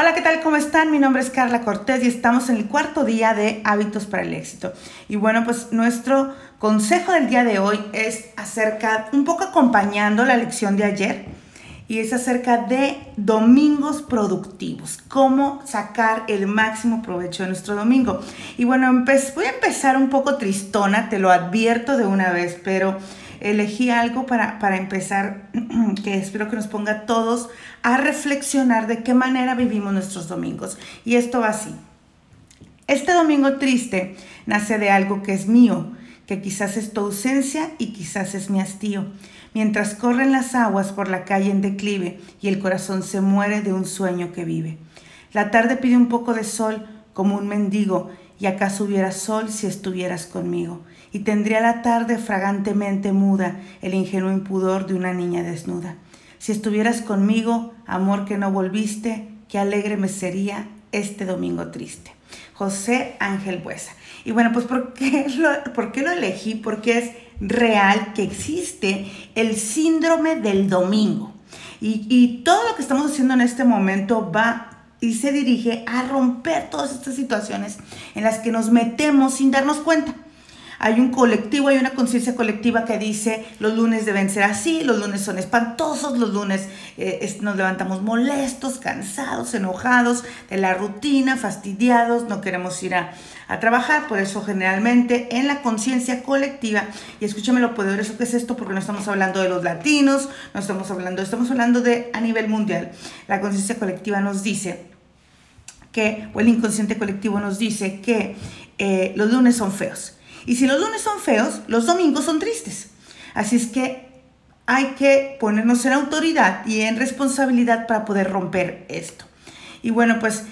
Hola, ¿qué tal? ¿Cómo están? Mi nombre es Carla Cortés y estamos en el cuarto día de Hábitos para el Éxito. Y bueno, pues nuestro consejo del día de hoy es acerca, un poco acompañando la lección de ayer, y es acerca de domingos productivos, cómo sacar el máximo provecho de nuestro domingo. Y bueno, voy a empezar un poco tristona, te lo advierto de una vez, pero elegí algo para, para empezar que espero que nos ponga a todos a reflexionar de qué manera vivimos nuestros domingos. Y esto va así. Este domingo triste nace de algo que es mío, que quizás es tu ausencia y quizás es mi hastío. Mientras corren las aguas por la calle en declive y el corazón se muere de un sueño que vive. La tarde pide un poco de sol como un mendigo y acaso hubiera sol si estuvieras conmigo, y tendría la tarde fragantemente muda el ingenuo impudor de una niña desnuda. Si estuvieras conmigo, amor que no volviste, qué alegre me sería este domingo triste. José Ángel Buesa. Y bueno, pues ¿por qué lo, ¿por qué lo elegí? Porque es real que existe el síndrome del domingo. Y, y todo lo que estamos haciendo en este momento va y se dirige a romper todas estas situaciones en las que nos metemos sin darnos cuenta. Hay un colectivo, hay una conciencia colectiva que dice los lunes deben ser así, los lunes son espantosos, los lunes eh, nos levantamos molestos, cansados, enojados de la rutina, fastidiados, no queremos ir a, a trabajar. Por eso generalmente en la conciencia colectiva, y escúchame lo poderoso que es esto, porque no estamos hablando de los latinos, no estamos hablando, estamos hablando de a nivel mundial. La conciencia colectiva nos dice que, o el inconsciente colectivo nos dice que eh, los lunes son feos. Y si los lunes son feos, los domingos son tristes. Así es que hay que ponernos en autoridad y en responsabilidad para poder romper esto. Y bueno, pues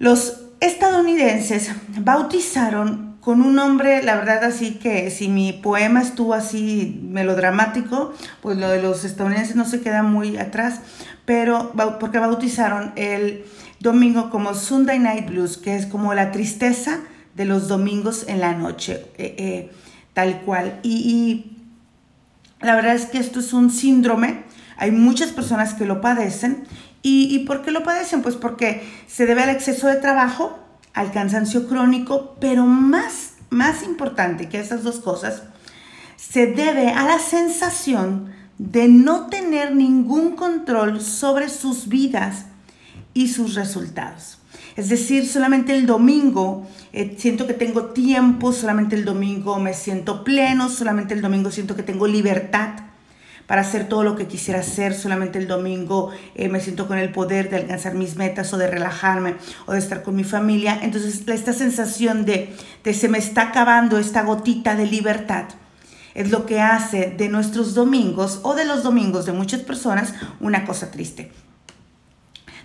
los estadounidenses bautizaron con un nombre, la verdad así que si mi poema estuvo así melodramático, pues lo de los estadounidenses no se queda muy atrás, pero porque bautizaron el domingo como Sunday Night Blues, que es como la tristeza de los domingos en la noche, eh, eh, tal cual. Y, y, la verdad es que esto es un síndrome, hay muchas personas que lo padecen. ¿Y, ¿Y por qué lo padecen? Pues porque se debe al exceso de trabajo, al cansancio crónico, pero más, más importante que esas dos cosas, se debe a la sensación de no tener ningún control sobre sus vidas y sus resultados. Es decir, solamente el domingo eh, siento que tengo tiempo, solamente el domingo me siento pleno, solamente el domingo siento que tengo libertad para hacer todo lo que quisiera hacer, solamente el domingo eh, me siento con el poder de alcanzar mis metas o de relajarme o de estar con mi familia. Entonces, esta sensación de, de se me está acabando esta gotita de libertad es lo que hace de nuestros domingos o de los domingos de muchas personas una cosa triste.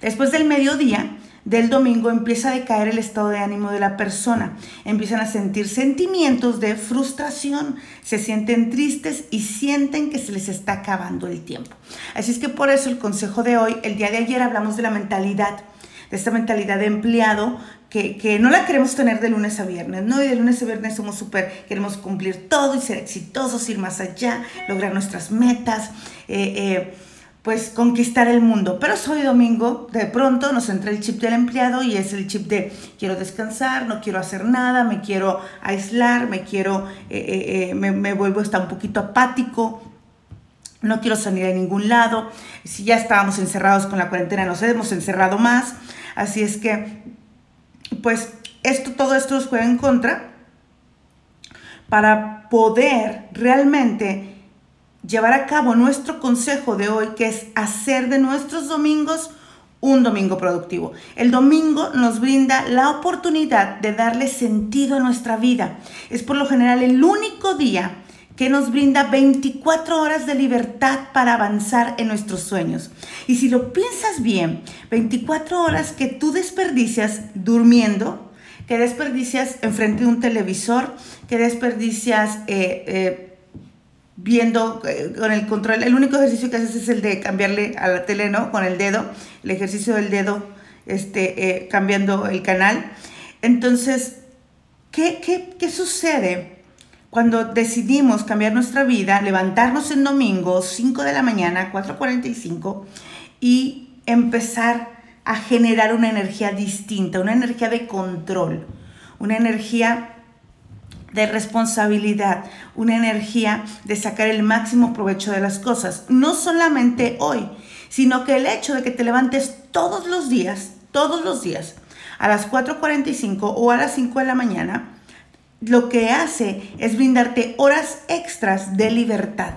Después del mediodía del domingo empieza a decaer el estado de ánimo de la persona. Empiezan a sentir sentimientos de frustración, se sienten tristes y sienten que se les está acabando el tiempo. Así es que por eso el consejo de hoy, el día de ayer hablamos de la mentalidad, de esta mentalidad de empleado que, no la queremos tener de lunes a viernes, ¿no? Y de lunes a viernes somos súper, queremos cumplir todo y ser exitosos, ir más allá, lograr nuestras metas. Eh, eh, pues conquistar el mundo. Pero hoy domingo, de pronto nos entra el chip del empleado y es el chip de quiero descansar, no quiero hacer nada, me quiero aislar, me quiero, eh, eh, eh, me, vuelvo hasta un poquito apático, no quiero salir a ningún lado. Si ya estábamos encerrados con la cuarentena, nos hemos encerrado más. Así es que, pues, esto, todo esto nos juega en contra para poder realmente llevar a cabo nuestro consejo de hoy, que es hacer de nuestros domingos un domingo productivo. El domingo nos brinda la oportunidad de darle sentido a nuestra vida. Es por lo general el único día que nos brinda 24 horas de libertad para avanzar en nuestros sueños. Y si lo piensas bien, 24 horas que tú desperdicias durmiendo, que desperdicias enfrente de un televisor, que desperdicias eh, eh, viendo eh, con el control, el único ejercicio que haces es el de cambiarle a la tele, ¿no? Con el dedo, el ejercicio del dedo, este, eh, cambiando el canal. Entonces, ¿qué, qué, qué sucede cuando decidimos cambiar nuestra vida, levantarnos en domingo, 5 de la mañana, 4.45, y empezar a generar una energía distinta, una energía de control, una energía de responsabilidad, una energía de sacar el máximo provecho de las cosas. No solamente hoy, sino que el hecho de que te levantes todos los días, todos los días, a las 4.45 o a las 5 de la mañana, lo que hace es brindarte horas extras de libertad.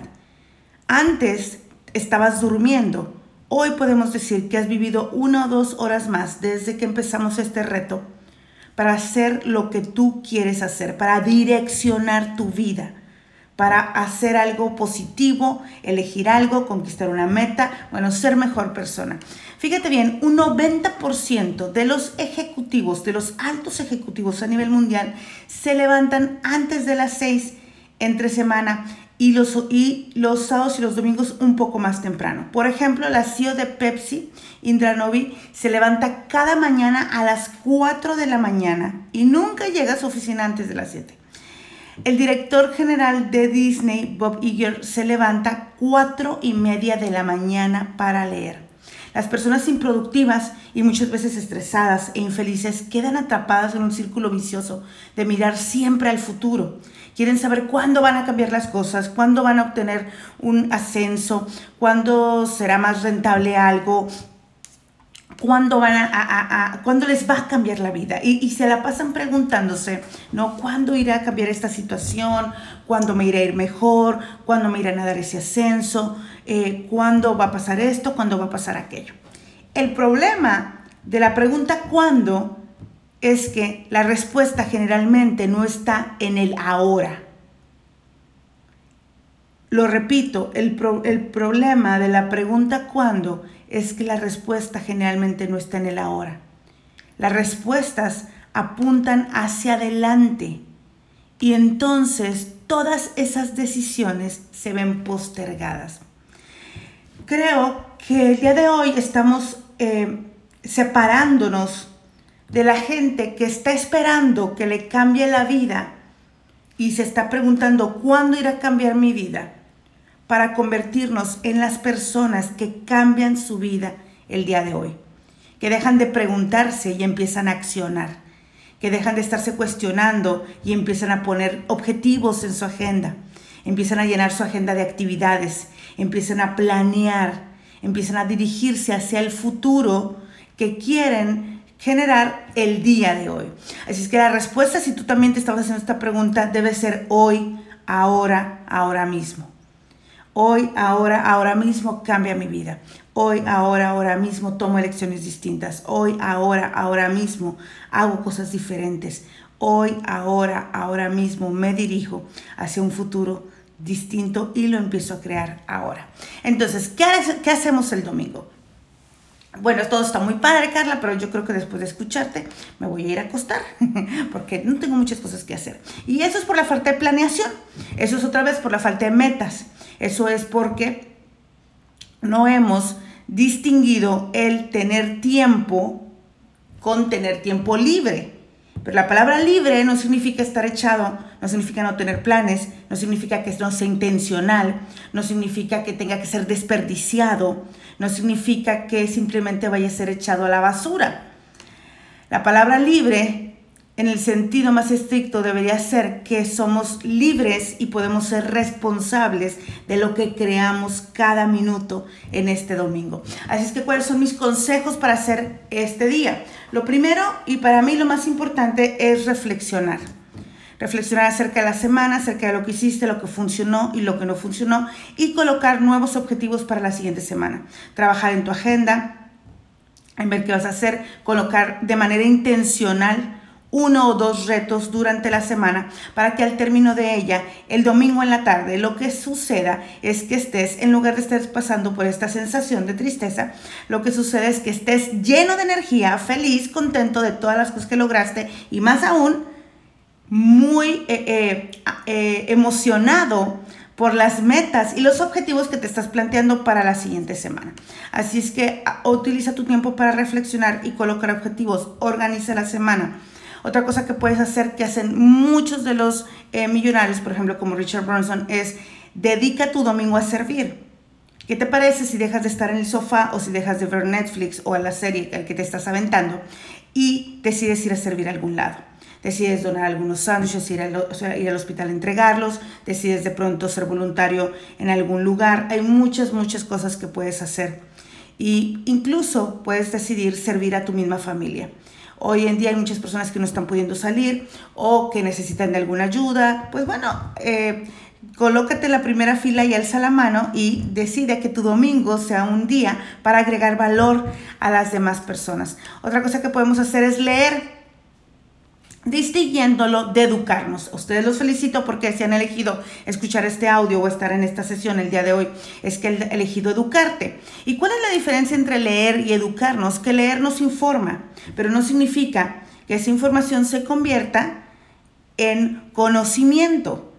Antes estabas durmiendo. Hoy podemos decir que has vivido una o dos horas más desde que empezamos este reto para hacer lo que tú quieres hacer, para direccionar tu vida, para hacer algo positivo, elegir algo, conquistar una meta, bueno, ser mejor persona. Fíjate bien, un 90% de los ejecutivos, de los altos ejecutivos a nivel mundial, se levantan antes de las 6 entre semana y los, y los sábados y los domingos un poco más temprano. Por ejemplo, la CEO de Pepsi, Indra Novi, se levanta cada mañana a las 4 de la mañana y nunca llega a su oficina antes de las 7. El director general de Disney, Bob Iger, se levanta 4 y media de la mañana para leer. Las personas improductivas y muchas veces estresadas e infelices quedan atrapadas en un círculo vicioso de mirar siempre al futuro quieren saber cuándo van a cambiar las cosas, cuándo van a obtener un ascenso, cuándo será más rentable algo, cuándo, van a, cuándo les va a cambiar la vida. Y, se la pasan preguntándose, ¿no? ¿Cuándo irá a cambiar esta situación? ¿Cuándo me irá a ir mejor? ¿Cuándo me irán a dar ese ascenso? Eh, ¿Cuándo va a pasar esto? ¿Cuándo va a pasar aquello? El problema de la pregunta ¿cuándo? es que la respuesta generalmente no está en el ahora. Lo repito, el, problema de la pregunta ¿cuándo? es que la respuesta generalmente no está en el ahora. Las respuestas apuntan hacia adelante y entonces todas esas decisiones se ven postergadas. Creo que el día de hoy estamos eh, separándonos de la gente que está esperando que le cambie la vida y se está preguntando cuándo irá a cambiar mi vida para convertirnos en las personas que cambian su vida el día de hoy, que dejan de preguntarse y empiezan a accionar, que dejan de estarse cuestionando y empiezan a poner objetivos en su agenda, empiezan a llenar su agenda de actividades, empiezan a planear, empiezan a dirigirse hacia el futuro que quieren generar el día de hoy. Así es que la respuesta, si tú también te estabas haciendo esta pregunta, debe ser hoy, ahora, ahora mismo. Hoy, ahora, ahora mismo cambia mi vida. Hoy, ahora, ahora mismo tomo elecciones distintas. Hoy, ahora, ahora mismo hago cosas diferentes. Hoy, ahora, ahora mismo me dirijo hacia un futuro distinto y lo empiezo a crear ahora. Entonces, ¿qué, hacemos el domingo? Bueno, todo está muy padre, Carla, pero yo creo que después de escucharte me voy a ir a acostar porque no tengo muchas cosas que hacer. Y eso es por la falta de planeación. Eso es otra vez por la falta de metas. Eso es porque no hemos distinguido el tener tiempo con tener tiempo libre. Pero la palabra libre no significa estar echado, no significa no tener planes, no significa que no sea intencional, no significa que tenga que ser desperdiciado, no significa que simplemente vaya a ser echado a la basura. La palabra libre, en el sentido más estricto, debería ser que somos libres y podemos ser responsables de lo que creamos cada minuto en este domingo. Así es que, ¿cuáles son mis consejos para hacer este día? Lo primero y para mí lo más importante es reflexionar reflexionar acerca de la semana, acerca de lo que hiciste, lo que funcionó y lo que no funcionó y colocar nuevos objetivos para la siguiente semana. Trabajar en tu agenda, en ver qué vas a hacer, colocar de manera intencional uno o dos retos durante la semana para que al término de ella, el domingo en la tarde, lo que suceda es que estés, en lugar de estar pasando por esta sensación de tristeza, lo que sucede es que estés lleno de energía, feliz, contento de todas las cosas que lograste y más aún muy eh, eh, eh, emocionado por las metas y los objetivos que te estás planteando para la siguiente semana. Así es que utiliza tu tiempo para reflexionar y colocar objetivos, organiza la semana. Otra cosa que puedes hacer que hacen muchos de los millonarios, por ejemplo como Richard Bronson, es dedica tu domingo a servir ¿Qué te parece si dejas de estar en el sofá o si dejas de ver Netflix o a la serie que te estás aventando y decides ir a servir a algún lado? decides donar algunos sándwiches, ir al, ir al hospital a entregarlos, decides de pronto ser voluntario en algún lugar. Hay muchas, muchas cosas que puedes hacer. Y incluso puedes decidir servir a tu misma familia. Hoy en día hay muchas personas que no están pudiendo salir o que necesitan de alguna ayuda. Pues bueno, eh, colócate en la primera fila y alza la mano y decide que tu domingo sea un día para agregar valor a las demás personas. Otra cosa que podemos hacer es leer distinguiéndolo de educarnos. Ustedes los felicito porque si han elegido escuchar este audio o estar en esta sesión el día de hoy, es que han elegido educarte. ¿Y cuál es la diferencia entre leer y educarnos? Que leer nos informa, pero no significa que esa información se convierta en conocimiento.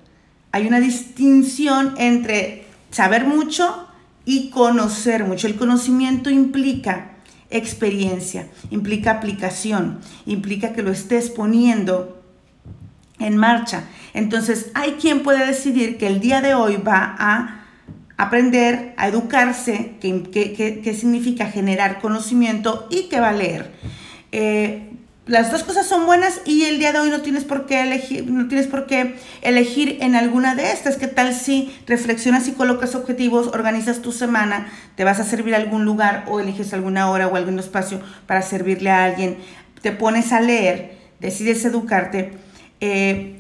Hay una distinción entre saber mucho y conocer mucho. El conocimiento implica experiencia, implica aplicación, implica que lo estés poniendo en marcha. Entonces, hay quien puede decidir que el día de hoy va a aprender, a educarse, que, significa generar conocimiento y que va a leer. Eh, las dos cosas son buenas y el día de hoy no tienes por qué elegir, no tienes por qué elegir en alguna de estas. ¿Qué tal si reflexionas y colocas objetivos, organizas tu semana, te vas a servir a algún lugar o eliges alguna hora o algún espacio para servirle a alguien, te pones a leer, decides educarte, eh,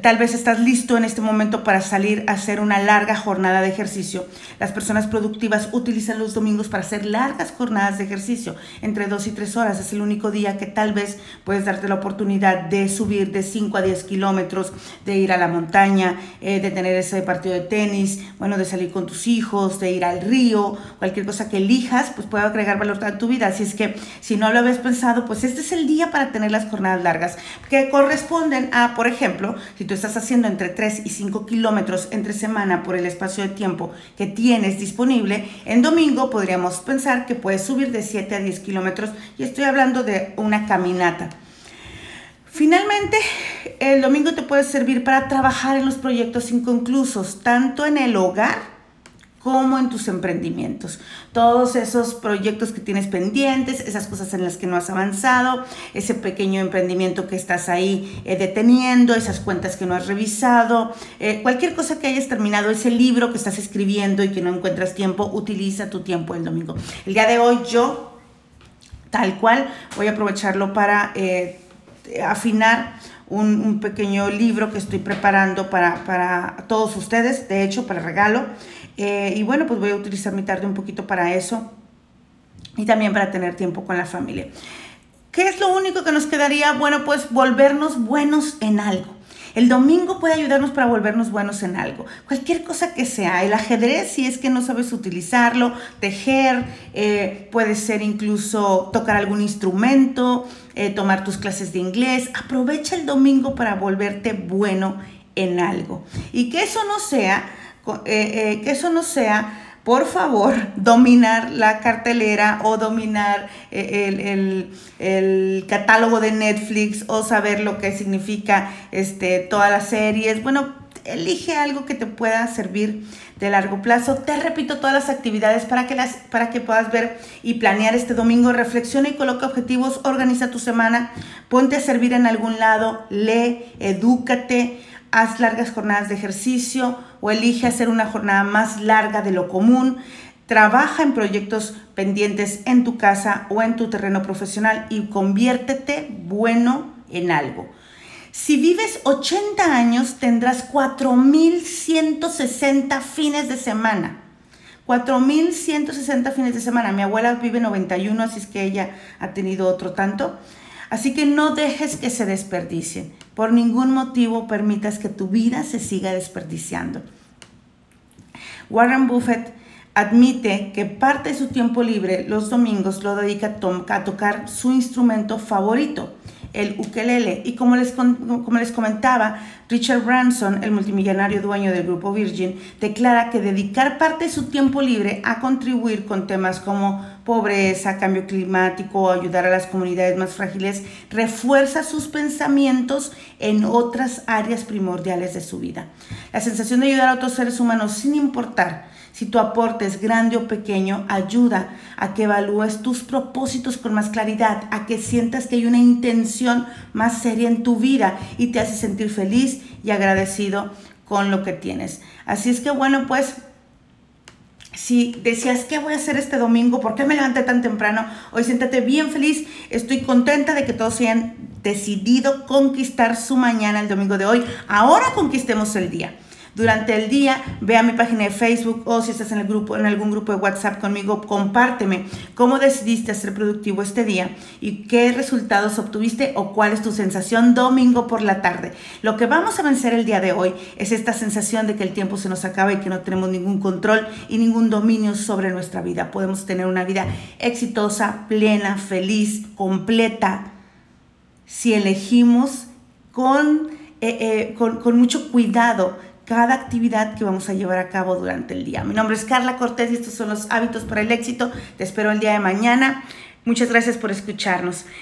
Tal vez estás listo en este momento para salir a hacer una larga jornada de ejercicio. Las personas productivas utilizan los domingos para hacer largas jornadas de ejercicio, entre dos y tres horas. Es el único día que tal vez puedes darte la oportunidad de subir de 5 a 10 kilómetros, de ir a la montaña, eh, de tener ese partido de tenis, bueno, de salir con tus hijos, de ir al río, cualquier cosa que elijas, pues puede agregar valor a tu vida. Así es que si no lo habías pensado, pues este es el día para tener las jornadas largas, que corresponden a, por ejemplo, si tú estás haciendo entre 3 y 5 kilómetros entre semana por el espacio de tiempo que tienes disponible, en domingo podríamos pensar que puedes subir de 7 a 10 kilómetros y estoy hablando de una caminata. Finalmente, el domingo te puede servir para trabajar en los proyectos inconclusos, tanto en el hogar como en tus emprendimientos. Todos esos proyectos que tienes pendientes, esas cosas en las que no has avanzado, ese pequeño emprendimiento que estás ahí eh, deteniendo, esas cuentas que no has revisado, eh, cualquier cosa que hayas terminado, ese libro que estás escribiendo y que no encuentras tiempo, utiliza tu tiempo el domingo. El día de hoy yo, tal cual, voy a aprovecharlo para eh, afinar un, pequeño libro que estoy preparando para, para todos ustedes, de hecho, para regalo. Eh, y bueno, pues voy a utilizar mi tarde un poquito para eso y también para tener tiempo con la familia. ¿Qué es lo único que nos quedaría? Bueno, pues volvernos buenos en algo. El domingo puede ayudarnos para volvernos buenos en algo. Cualquier cosa que sea. El ajedrez, si es que no sabes utilizarlo, tejer, eh, puede ser incluso tocar algún instrumento, eh, tomar tus clases de inglés. Aprovecha el domingo para volverte bueno en algo. Y que eso no sea eh, eh, que eso no sea, por favor, dominar la cartelera o dominar eh, el, catálogo de Netflix o saber lo que significa este, todas las series. Bueno, elige algo que te pueda servir de largo plazo. Te repito todas las actividades para que, las, para que puedas ver y planear este domingo. Reflexiona y coloca objetivos, organiza tu semana, ponte a servir en algún lado, lee, edúcate haz largas jornadas de ejercicio o elige hacer una jornada más larga de lo común. Trabaja en proyectos pendientes en tu casa o en tu terreno profesional y conviértete bueno en algo. Si vives 80 años, tendrás 4.160 fines de semana. 4.160 fines de semana. Mi abuela vive 91, así es que ella ha tenido otro tanto. Así que no dejes que se desperdicien. Por ningún motivo permitas que tu vida se siga desperdiciando. Warren Buffett admite que parte de su tiempo libre los domingos lo dedica a tocar su instrumento favorito, el ukelele. Y como les, como les comentaba, Richard Branson, el multimillonario dueño del grupo Virgin, declara que dedicar parte de su tiempo libre a contribuir con temas como pobreza, cambio climático, ayudar a las comunidades más frágiles, refuerza sus pensamientos en otras áreas primordiales de su vida. La sensación de ayudar a otros seres humanos sin importar si tu aporte es grande o pequeño, ayuda a que evalúes tus propósitos con más claridad, a que sientas que hay una intención más seria en tu vida y te hace sentir feliz y agradecido con lo que tienes. Así es que bueno, pues si decías, ¿qué voy a hacer este domingo? ¿Por qué me levanté tan temprano? Hoy siéntate bien feliz. Estoy contenta de que todos hayan decidido conquistar su mañana el domingo de hoy. Ahora conquistemos el día durante el día, ve a mi página de Facebook o si estás en, el grupo, en algún grupo de WhatsApp conmigo, compárteme cómo decidiste ser productivo este día y qué resultados obtuviste o cuál es tu sensación domingo por la tarde. Lo que vamos a vencer el día de hoy es esta sensación de que el tiempo se nos acaba y que no tenemos ningún control y ningún dominio sobre nuestra vida. Podemos tener una vida exitosa, plena, feliz, completa, si elegimos con, eh, eh, con, con mucho cuidado cada actividad que vamos a llevar a cabo durante el día. Mi nombre es Carla Cortés y estos son los hábitos para el éxito. Te espero el día de mañana. Muchas gracias por escucharnos.